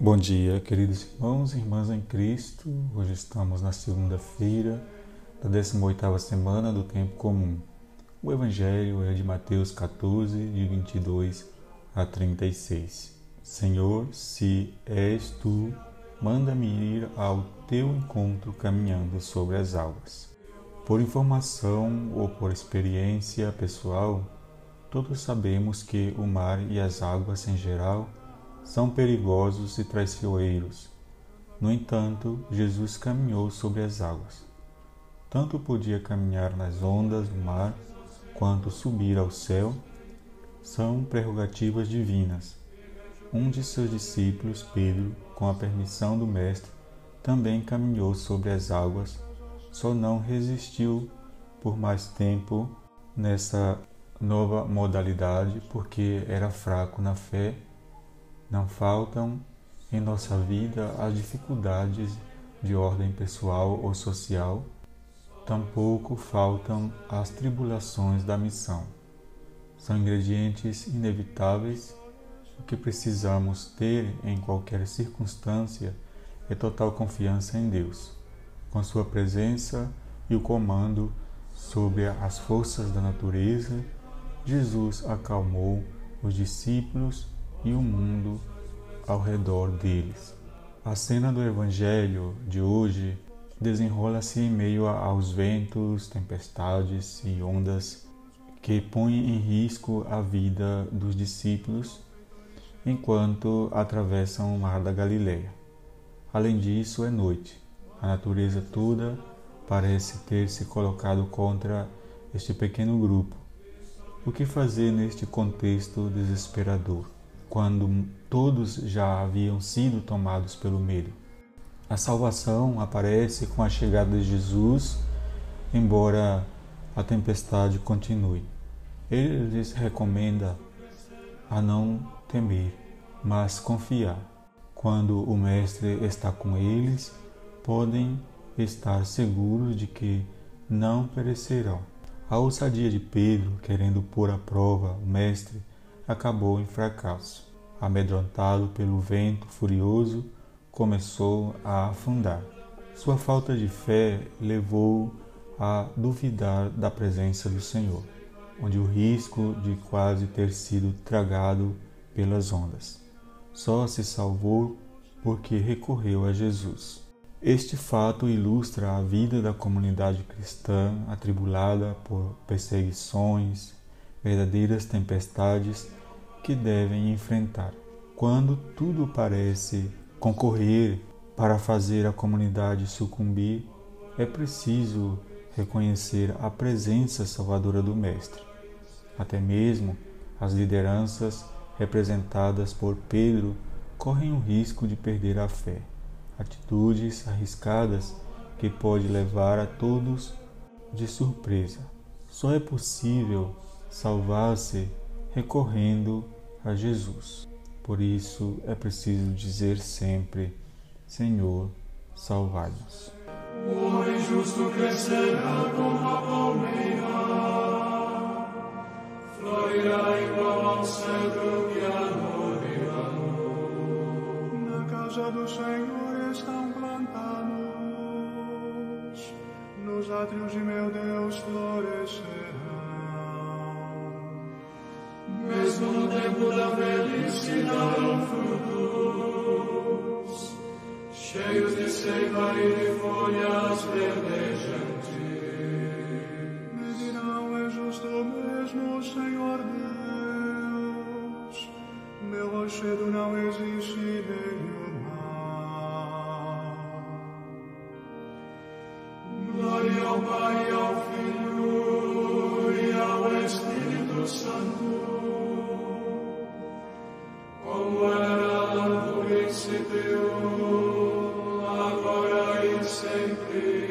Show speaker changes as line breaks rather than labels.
Bom dia, queridos irmãos e irmãs em Cristo. Hoje estamos na segunda-feira da 18ª semana do tempo comum. O evangelho é de Mateus 14, de 22 a 36. Senhor, se és tu, manda-me ir ao teu encontro caminhando sobre as águas. Por informação ou por experiência pessoal, todos sabemos que o mar e as águas em geral são perigosos e traiçoeiros. No entanto, Jesus caminhou sobre as águas. Tanto podia caminhar nas ondas do mar quanto subir ao céu, são prerrogativas divinas. Um de seus discípulos, Pedro, com a permissão do Mestre, também caminhou sobre as águas, só não resistiu por mais tempo nessa nova modalidade porque era fraco na fé não faltam em nossa vida as dificuldades de ordem pessoal ou social, tampouco faltam as tribulações da missão. São ingredientes inevitáveis. O que precisamos ter em qualquer circunstância é total confiança em Deus, com Sua presença e o comando sobre as forças da natureza. Jesus acalmou os discípulos e o mundo ao redor deles. A cena do Evangelho de hoje desenrola-se em meio aos ventos, tempestades e ondas que põem em risco a vida dos discípulos enquanto atravessam o mar da Galileia. Além disso, é noite. A natureza toda parece ter se colocado contra este pequeno grupo. O que fazer neste contexto desesperador? Quando todos já haviam sido tomados pelo medo. A salvação aparece com a chegada de Jesus, embora a tempestade continue. Ele lhes recomenda a não temer, mas confiar. Quando o Mestre está com eles, podem estar seguros de que não perecerão. A ousadia de Pedro, querendo pôr à prova o Mestre, acabou em fracasso. Amedrontado pelo vento furioso, começou a afundar. Sua falta de fé levou a duvidar da presença do Senhor, onde o risco de quase ter sido tragado pelas ondas. Só se salvou porque recorreu a Jesus. Este fato ilustra a vida da comunidade cristã atribulada por perseguições, verdadeiras tempestades que devem enfrentar. Quando tudo parece concorrer para fazer a comunidade sucumbir, é preciso reconhecer a presença salvadora do Mestre. Até mesmo as lideranças representadas por Pedro correm o risco de perder a fé, atitudes arriscadas que pode levar a todos de surpresa. Só é possível salvar-se recorrendo a Jesus. Por isso é preciso dizer sempre: Senhor, salvai-nos.
O homem justo crescerá como a palmeira, florirá igual ao cedro que a
Na casa do Senhor estão plantados, nos átrios de meu Deus florescerão.
No tempo da velhice darão frutos, cheios de seiva e de folhas verdejantes.
Me dirão, é justo mesmo, Senhor Deus, meu rochedo não existe
principio, agora e sempre.